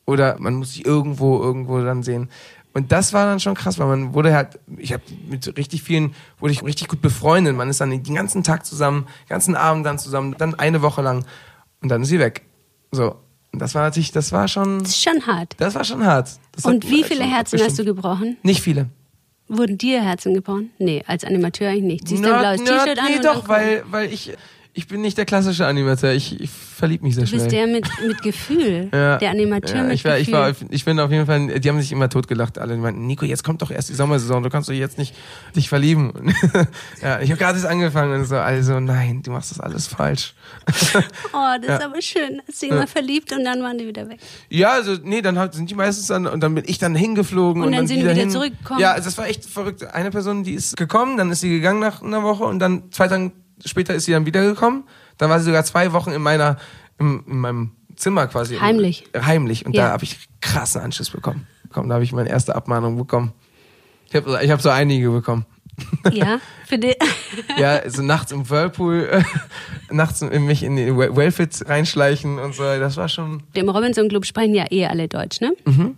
Oder man muss sie irgendwo, irgendwo dann sehen. Und das war dann schon krass, weil man wurde halt, ich habe mit richtig vielen, wurde ich richtig gut befreundet. Man ist dann den ganzen Tag zusammen, den ganzen Abend dann zusammen, dann eine Woche lang und dann ist sie weg. So. Und das war natürlich, das war schon, Das ist schon hart. das war schon hart. Das Und wie schon viele Herzen hast du gebrochen? Nicht viele. Wurden dir Herzen gebrochen? Nee, als Animateur eigentlich nicht. Ziehst du ein blaues T-Shirt an Nee, doch, weil, weil ich, ich bin nicht der klassische Animateur. Ich, ich verlieb mich sehr Du schnell. bist der mit, mit Gefühl. (laughs) Ja. Der Animateur ja, mit ich war, Gefühl. ich war, ich bin auf jeden Fall, die haben sich immer totgelacht, alle. Die meinten, Nico, jetzt kommt doch erst die Sommersaison, du kannst doch jetzt nicht dich verlieben. (laughs) ja, ich habe gerade erst angefangen und so, also nein, du machst das alles falsch. (laughs) oh, das ist aber schön. Hast du immer verliebt und dann waren die wieder weg. Ja, also nee, dann sind die meistens dann und dann bin ich dann hingeflogen Und und, dann sind die wieder, wieder hin. zurückgekommen. Ja, also das war echt verrückt. Eine Person, die ist gekommen, dann ist sie gegangen nach einer Woche und dann zwei Tage später ist sie dann wiedergekommen. Dann war sie sogar zwei Wochen in meiner in, in meinem Zimmer quasi. Heimlich. Heimlich und Ja. da habe ich krassen Anschluss bekommen. Komm, da habe ich meine erste Abmahnung bekommen. Ich habe ich hab so einige bekommen. Ja, (laughs) für die, Ja, so nachts im Whirlpool, (laughs) nachts in mich in die Well- Wellfit reinschleichen und so. Das war schon. im Robinson Club sprechen ja eh alle Deutsch, ne? Mhm.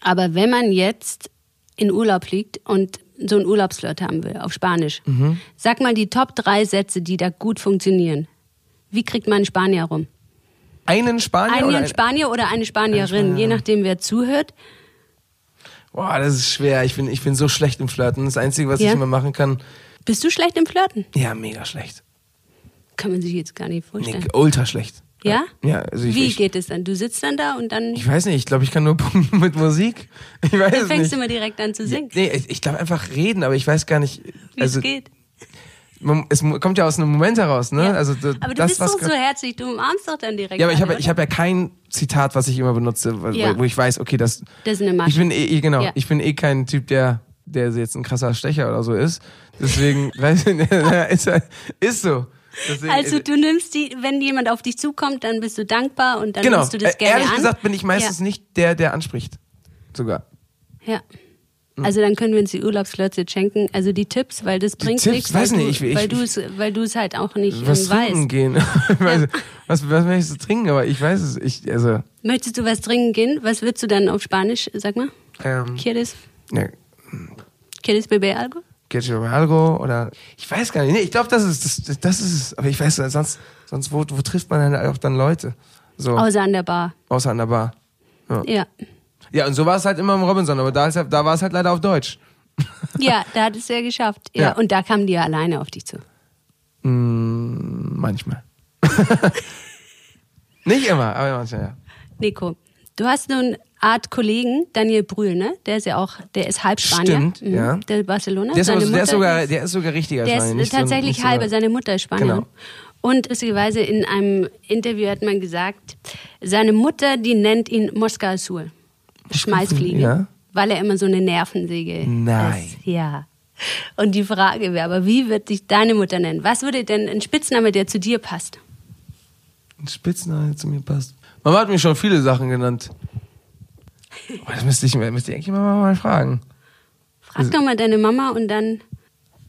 Aber wenn man jetzt in Urlaub fliegt und so einen Urlaubsflirt haben will, auf Spanisch, Mhm. sag mal die Top drei Sätze, die da gut funktionieren. Wie kriegt man einen Spanier rum? Einen Spanier oder Einen ein, Spanier oder eine Spanierin, Spanierin. je nachdem, wer zuhört. Boah, das ist schwer. Ich bin, ich bin so schlecht im Flirten. Das Einzige, was Ja? ich immer machen kann, Bist du schlecht im Flirten? ja, mega schlecht. Kann man sich jetzt gar nicht Nee, vorstellen. ultra schlecht. Ja? Ja, also ich, Wie ich, geht es dann? Du sitzt dann da und dann, ich weiß nicht, ich glaube, ich kann nur (laughs) punkten mit Musik. Ich weiß dann fängst nicht. du immer direkt an zu singen, Nee, ich, ich glaube einfach reden, aber ich weiß gar nicht. wie Also, es geht. man- es kommt ja aus einem Moment heraus, ne? Ja. Also, d- aber du das, bist doch so herzlich, du umarmst doch dann direkt. Ja, aber ich habe hab ja kein Zitat, was ich immer benutze, wo, Ja. wo ich weiß, okay, das. Das ist eine Masche. Ich bin eh, eh- genau, Ja. ich bin eh kein Typ, der, der jetzt ein krasser Stecher oder so ist. Deswegen, (laughs) weiß ich (laughs) ist, ist so. Deswegen, Also du nimmst die, wenn jemand auf dich zukommt, dann bist du dankbar und dann genau. nimmst du das Äh, gerne Ehrlich an. gesagt bin ich meistens ja. nicht der, der anspricht. Sogar. Ja. Also dann können wir uns die Urlaubsflirts jetzt schenken. Also die Tipps, weil das bringt nichts, Weiß weil, nicht, du, ich- weil du es, weil du es halt auch nicht Was ähm, trinken weißt. gehen? (laughs) Weiß, was, was ich so trinken? Aber ich weiß es. Ich, also, Möchtest du was trinken gehen? Was würdest du dann auf Spanisch, sag mal? ähm, ¿Quieres, ja, ¿Quieres beber algo? Quechua algo oder ich weiß gar nicht. Nee, ich glaube, das ist das, das ist es. Aber ich weiß sonst sonst wo, wo trifft man dann auch dann Leute? So Außer an der Bar. außer an der Bar. Ja. Ja, und so war es halt immer im Robinson, aber da, ist, da war es halt leider auf Deutsch. (laughs) Ja, da hat es ja geschafft. Ja. Ja. Und da kamen die ja alleine auf dich zu. Mm, manchmal. (laughs) Nicht immer, aber manchmal, ja. Nico, du hast eine Art Kollegen, Daniel Brühl, ne? Der ist ja auch, der ist halb Spanier. Stimmt, Mhm. ja. Der Barcelona. Der ist, aber, der, ist sogar, der ist sogar richtiger Der Spanier. ist tatsächlich so- halber, seine Mutter ist Spanierin. Genau. Und lustigerweise in einem Interview hat man gesagt, seine Mutter, die nennt ihn Mosca Azul. Schmeißfliege. ja. Weil er immer so eine Nervensäge Nein. ist. Ja. Und die Frage wäre aber, wie wird dich deine Mutter nennen? Was würde denn ein Spitzname, der zu dir passt? Ein Spitzname, der zu mir passt. Mama hat mir schon viele Sachen genannt. Aber das müsste ich, müsste ich eigentlich mal, mal fragen. Frag doch mal deine Mama und dann.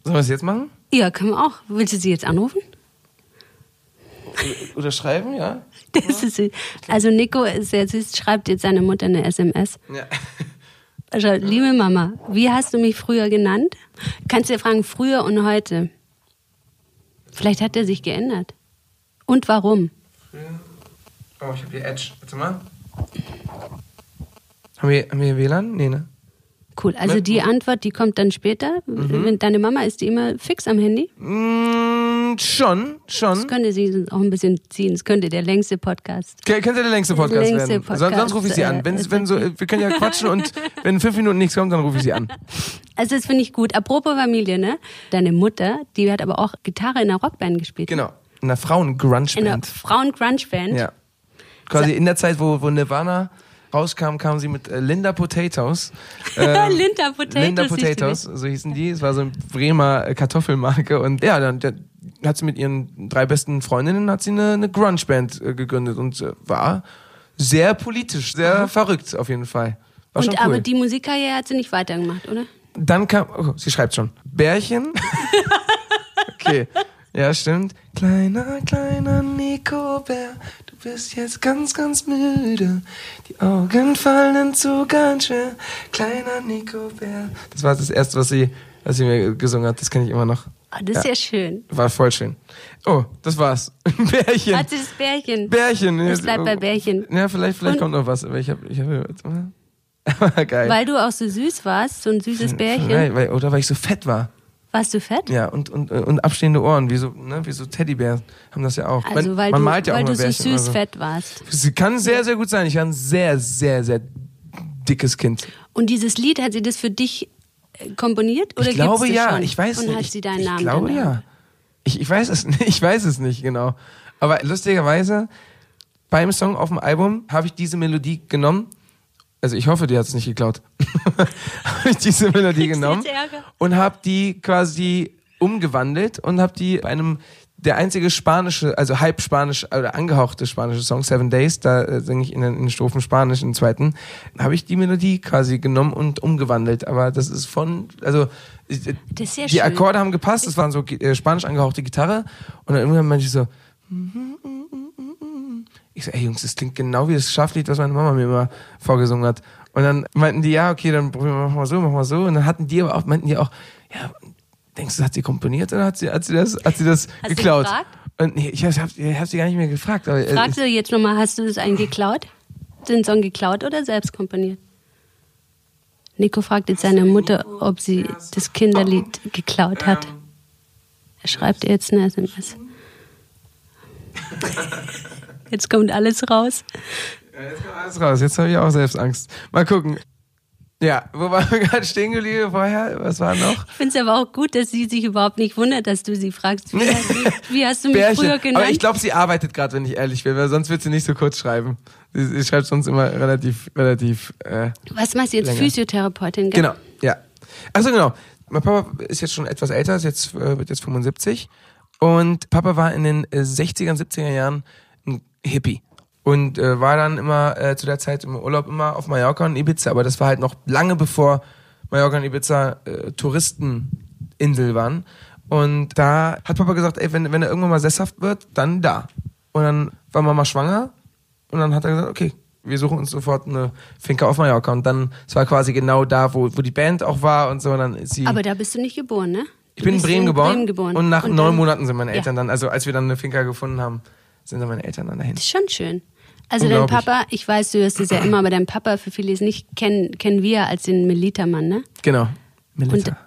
Sollen wir es jetzt machen? Ja, können wir auch. Willst du sie jetzt anrufen? Oder schreiben, ja? Das ist, also Nico ist sehr süß, schreibt jetzt seine Mutter eine SMS. Ja. Schreibt, liebe Mama, wie hast du mich früher genannt? Kannst du dir fragen, früher und heute? Vielleicht hat er sich geändert. Und warum? Oh, ich habe hier Edge. Warte mal. Haben wir, haben wir WLAN? Nee, ne? Cool. Also die Antwort, die kommt dann später. Mhm. Wenn Deine Mama ist die immer fix am Handy. Mm, schon, Das schon. könnte sie sonst auch ein bisschen ziehen. Es könnte der längste Podcast. K- Könnte der längste Podcast längste werden. Podcast, Son- sonst rufe ich sie an. äh, Wenn, ist wenn so, wir können ja quatschen und (laughs) wenn in fünf Minuten nichts kommt, dann rufe ich sie an. (laughs) Also das finde ich gut. Apropos Familie, ne? Deine Mutter, die hat aber auch Gitarre in einer Rockband gespielt. Genau. In einer In einer Frauen-Grunge-Band. Frauen-Grunge-Band. Ja. Quasi in der Zeit, wo, wo Nirvana rauskam, kam sie mit äh, Linda Potatoes. (laughs) Ähm, Linda Potatoes. Linda siehst du Potatoes, so hießen die. Es war so eine Bremer äh, Kartoffelmarke. Und ja, dann, dann hat sie mit ihren drei besten Freundinnen hat sie eine, eine Grunge-Band äh, gegründet und äh, war sehr politisch, sehr verrückt auf jeden Fall. War Und cool. aber die Musikkarriere hat sie nicht weitergemacht, oder? Dann kam, oh, sie schreibt schon, Bärchen. (laughs) okay, ja stimmt. Kleiner, kleiner Nico-Bär, du bist jetzt ganz, ganz müde. Die Augen fallen zu ganz schwer. Kleiner Nico-Bär. Das war das erste, was sie, was sie mir gesungen hat. Das kenne ich immer noch. Ah, das ist ja, schön. War voll schön. Oh, das war's. (laughs) Bärchen. Hat sie das Bärchen? Bärchen. Es bleibt bei Bärchen. Ja, vielleicht, vielleicht Und- kommt noch was. Aber ich habe, ich habe. (laughs) Geil. Weil du auch so süß warst, so ein süßes Bärchen. Nein, weil, oder weil ich so fett war. Warst du fett? Ja, und, und, und abstehende Ohren, wie so, ne, wie so Teddybären haben das ja auch. Also man, weil man du, malt ja auch weil mal du so Bärchen süß fett warst. Sie kann sehr, sehr gut sein. Ich war ein sehr, sehr, sehr dickes Kind. Und dieses Lied, hat sie das für dich äh, komponiert? Oder ich glaube das ja, schon? ich weiß Und nicht. hat sie deinen ich, Namen ich glaube ja. Ich, ich weiß es (laughs) nicht, ich weiß es nicht genau. Aber lustigerweise, beim Song auf dem Album habe ich diese Melodie genommen. Also ich hoffe, die hat es nicht geklaut. (laughs) habe ich diese Melodie genommen und habe die quasi umgewandelt und habe die bei einem der einzige spanische, also halb spanisch oder angehauchte spanische Song Seven Days, da äh, singe ich in den, in den Strophen Spanisch, im zweiten, habe ich die Melodie quasi genommen und umgewandelt. Aber das ist von, also äh, ist sehr die schön. Akkorde haben gepasst, das waren so äh, spanisch angehauchte Gitarre und dann irgendwann meinte ich so, ich so, ey Jungs, das klingt genau wie das Schaflied, was meine Mama mir immer vorgesungen hat. Und dann meinten die, ja, okay, dann probieren wir mal so, machen wir so. Und dann hatten die aber auch, meinten die auch, ja, denkst du, hat sie komponiert oder hat sie, hat sie das, hat sie das Hast du geklaut? gefragt? Und nee, ich habe ich hab sie gar nicht mehr gefragt. Aber, äh, Fragst du jetzt nochmal, hast du das einen geklaut? Den Song geklaut oder selbst komponiert? Nico fragt jetzt seine Mutter, ob sie das Kinderlied geklaut hat. Er schreibt ihr jetzt eine SMS. (laughs) Jetzt kommt alles raus. Ja, jetzt kommt alles raus. Jetzt habe ich auch selbst Angst. Mal gucken. Ja, wo waren wir (laughs) gerade stehen geblieben vorher? Was war noch? Ich finde es aber auch gut, dass sie sich überhaupt nicht wundert, dass du sie fragst, wie, wie, wie hast du mich früher genannt? Aber ich glaube, sie arbeitet gerade, wenn ich ehrlich bin, weil sonst wird sie nicht so kurz schreiben. Sie, sie schreibt sonst immer relativ, relativ. Äh, Was machst du jetzt? länger. Physiotherapeutin, gell? genau, ja. Achso, genau. Mein Papa ist jetzt schon etwas älter, ist jetzt, äh, wird jetzt 75. Und Papa war in den äh, 60er, 70er Jahren Hippie. Und äh, war dann immer äh, zu der Zeit im Urlaub immer auf Mallorca und Ibiza. Aber das war halt noch lange bevor Mallorca und Ibiza äh, Touristeninsel waren. Und da hat Papa gesagt, ey, wenn, wenn er irgendwann mal sesshaft wird, dann da. Und dann war Mama schwanger und dann hat er gesagt, okay, wir suchen uns sofort eine Finca auf Mallorca. Und dann, es war quasi genau da, wo, wo die Band auch war und so. Und dann sie. Aber da bist du nicht geboren, ne? ich Du bin in Bremen, geboren, Bremen geboren. Und nach Und neun Monaten sind meine Ja. Eltern dann, also als wir dann eine Finca gefunden haben, sind dann meine Eltern dann dahin. Das ist schon schön. Also dein. Papa, ich weiß, du hörst es ja immer, aber dein Papa, für viele es nicht kennen, kennen wir als den Melita-Mann, ne? Genau. Melissa.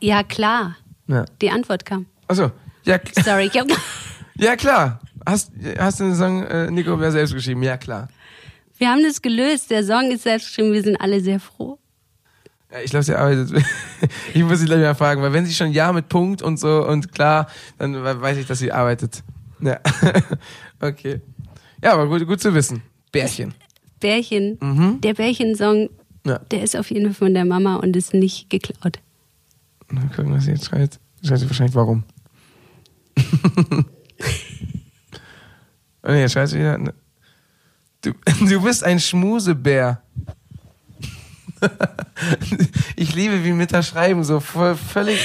Ja, klar. ja. Die Antwort kam. Achso. Ja, Sorry, ich hab, (laughs) ja, klar. Hast, hast du den Song äh, Nico wer selbst geschrieben? Ja, klar. wir haben das gelöst. Der Song ist selbst geschrieben. Wir sind alle sehr froh. Ja, ich glaube, sie arbeitet. (laughs) ich muss sie gleich mal fragen, weil wenn sie schon Ja mit Punkt und so und klar, dann we- weiß ich, dass sie arbeitet. Ja. (laughs) okay. Ja, aber gut, gut zu wissen. Bärchen. Bärchen, Mhm. der Bärchen-Song, Ja. der ist auf jeden Fall von der Mama und ist nicht geklaut. Mal gucken, was sie jetzt schreibt. Schreibt sie wahrscheinlich warum. (laughs) oh nee, jetzt schreibt sie wieder. ne. Du, (laughs) du bist ein Schmusebär. (laughs) ich liebe, wie Mitter schreiben, so voll, völlig.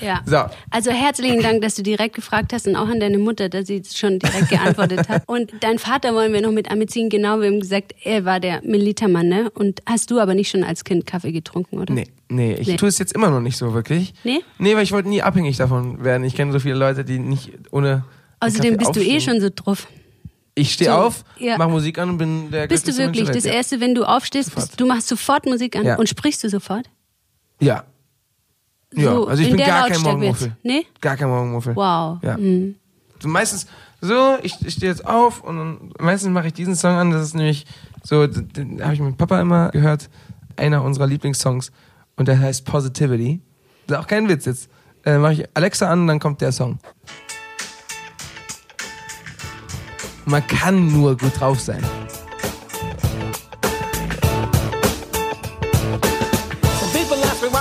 Ja. So. Also herzlichen Dank, dass du direkt gefragt hast und auch an deine Mutter, dass sie schon direkt geantwortet hat. (laughs) Und dein Vater wollen wir noch mit anbeziehen. Genau, wir haben gesagt, er war der Militermann, ne? Und hast du aber nicht schon als Kind Kaffee getrunken, oder? Nee, nee, ich Nee. tue es jetzt immer noch nicht so wirklich. Nee? Nee, weil ich wollte nie abhängig davon werden. Ich kenne so viele Leute, die nicht ohne. Außerdem bist du eh aufstehen. schon so drauf. Ich stehe so, auf, ja. mach Musik an und bin der Bist du wirklich das. Erste, wenn du aufstehst, bist, du machst sofort Musik an Ja. und sprichst du sofort? Ja. Ja, So also ich in bin gar kein Morgenmuffel. Nee? Gar kein Morgenmuffel. Wow. Ja. Mhm. So meistens so, ich, ich stehe jetzt auf und meistens mache ich diesen Song an. Das ist nämlich so, den, den habe ich mit Papa immer gehört. Einer unserer Lieblingssongs. Und der heißt Positivity. Das ist auch kein Witz jetzt. Äh, mache ich Alexa an und dann kommt der Song. Man kann nur gut drauf sein.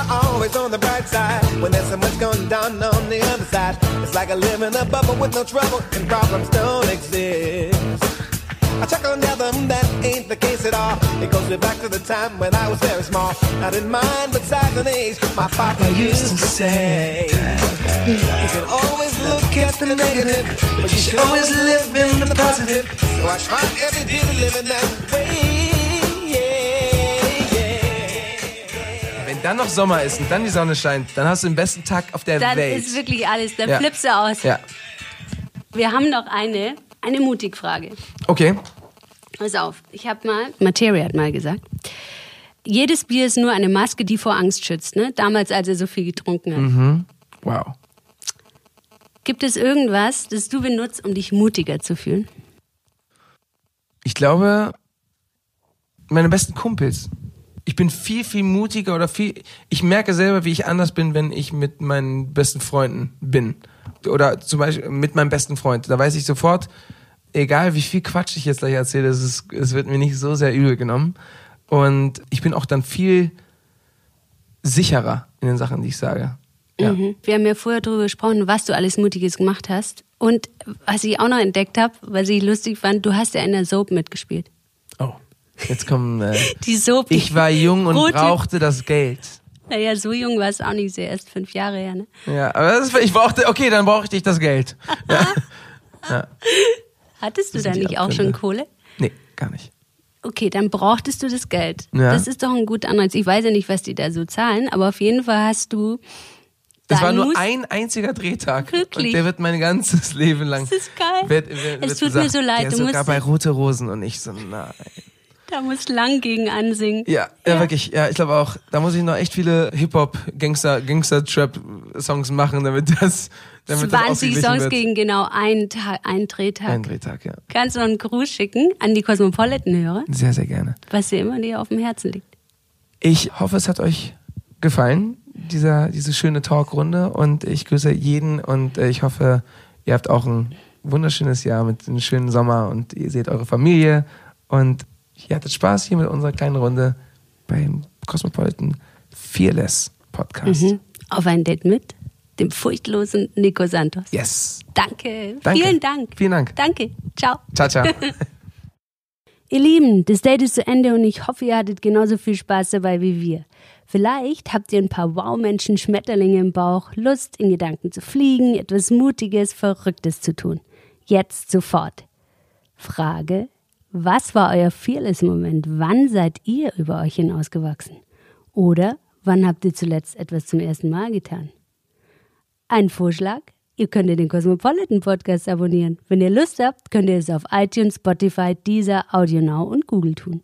Always on the bright side when there's so much going down on the other side. It's like I live in a bubble with no trouble and problems don't exist. I chuckle and tell them that ain't the case at all. It goes way back to the time when I was very small. I didn't mind, but size and age, my papa used to say. You can always look at the negative, but you should always live in the positive. So I try every day to live in that way. Dann noch Sommer ist und dann die Sonne scheint, dann hast du den besten Tag auf der Dann Welt. ist wirklich alles, da Ja. flippst du aus. ja. Wir haben noch eine, eine Mutigfrage. Okay. Pass auf, ich habe mal, Materia hat mal gesagt, jedes Bier ist nur eine Maske, die vor Angst schützt. Ne? Damals, als er so viel getrunken hat. Wow. Gibt es irgendwas, das du benutzt, um dich mutiger zu fühlen? Ich glaube, meine besten Kumpels. Ich bin viel, viel mutiger oder viel. Ich merke selber, wie ich anders bin, wenn ich mit meinen besten Freunden bin. Oder zum Beispiel mit meinem besten Freund. Da weiß ich sofort, egal wie viel Quatsch ich jetzt gleich erzähle, es, ist, es wird mir nicht so sehr übel genommen. Und ich bin auch dann viel sicherer in den Sachen, die ich sage. Ja. Mhm. Wir haben ja vorher darüber gesprochen, was du alles Mutiges gemacht hast. Und was ich auch noch entdeckt habe, was ich lustig fand, du hast ja in der Soap mitgespielt. Oh, jetzt kommen. Äh, (laughs) Die Soap. ich war jung und Rote- brauchte das Geld. Naja, so jung war es auch nicht, sehr erst fünf Jahre her, ne? Ja, aber das, ich brauchte, okay, dann brauchte ich das Geld. (laughs) Ja. Hattest du da nicht auch schon. Kohle? Nee, gar nicht. Okay, dann brauchtest du das Geld. Ja. Das ist doch ein guter Anreiz. Ich weiß ja nicht, was die da so zahlen, aber auf jeden Fall hast du. Das war nur ein einziger Drehtag. Wirklich? Und der wird mein ganzes (laughs) Leben lang. Das ist geil. Wird, wird, Es wird tut mir so leid, Der du sogar bei Rote Rosen und ich so, nein. Da muss lang gegen ansingen. Ja, ja, wirklich. Ja, ich glaube auch, da muss ich noch echt viele Hip-Hop, Gangster, Gangster-Trap-Songs machen, damit das, damit das 20 ausgeglichen Songs wird. gegen genau einen, Tag, einen Drehtag. Ein Drehtag, ja. Kannst du noch einen Gruß schicken an die Cosmopolitan-Hörer, Sehr, sehr gerne. was dir immer dir auf dem Herzen liegt. Ich hoffe, es hat euch gefallen, dieser, diese schöne Talkrunde. Und ich grüße jeden und äh, ich hoffe, ihr habt auch ein wunderschönes Jahr mit einem schönen Sommer und ihr seht eure Familie. Und ihr hattet Spaß hier mit unserer kleinen Runde beim Cosmopolitan Fearless Podcast. Mhm. Auf ein Date mit dem furchtlosen Nico Santos. Yes. Danke. Danke. Vielen Dank. Vielen Dank. Danke. Ciao. Ciao, ciao. (laughs) Ihr Lieben, das Date ist zu Ende und ich hoffe, ihr hattet genauso viel Spaß dabei wie wir. Vielleicht habt ihr ein paar Wow-Menschen Schmetterlinge im Bauch, Lust, in Gedanken zu fliegen, etwas Mutiges, Verrücktes zu tun. Jetzt sofort. Frage, was war euer Fearless-Moment? Wann seid ihr über euch hinausgewachsen? Oder wann habt ihr zuletzt etwas zum ersten Mal getan? Ein Vorschlag? Ihr könnt den Cosmopolitan Podcast abonnieren. Wenn ihr Lust habt, könnt ihr es auf iTunes, Spotify, Deezer, AudioNow und Google tun.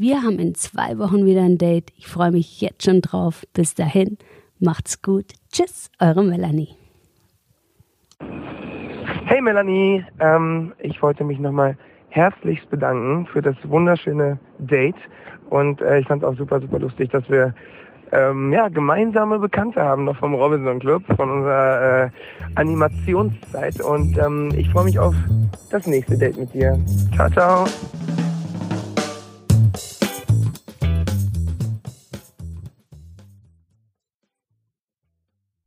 Wir haben in zwei Wochen wieder ein Date. Ich freue mich jetzt schon drauf. Bis dahin, macht's gut. Tschüss, eure Melanie. Hey Melanie, ähm, ich wollte mich nochmal herzlichst bedanken für das wunderschöne Date und äh, ich fand es auch super, super lustig, dass wir ähm, ja, gemeinsame Bekannte haben noch vom Robinson Club, von unserer äh, Animationszeit und ähm, ich freue mich auf das nächste Date mit dir. Ciao, ciao.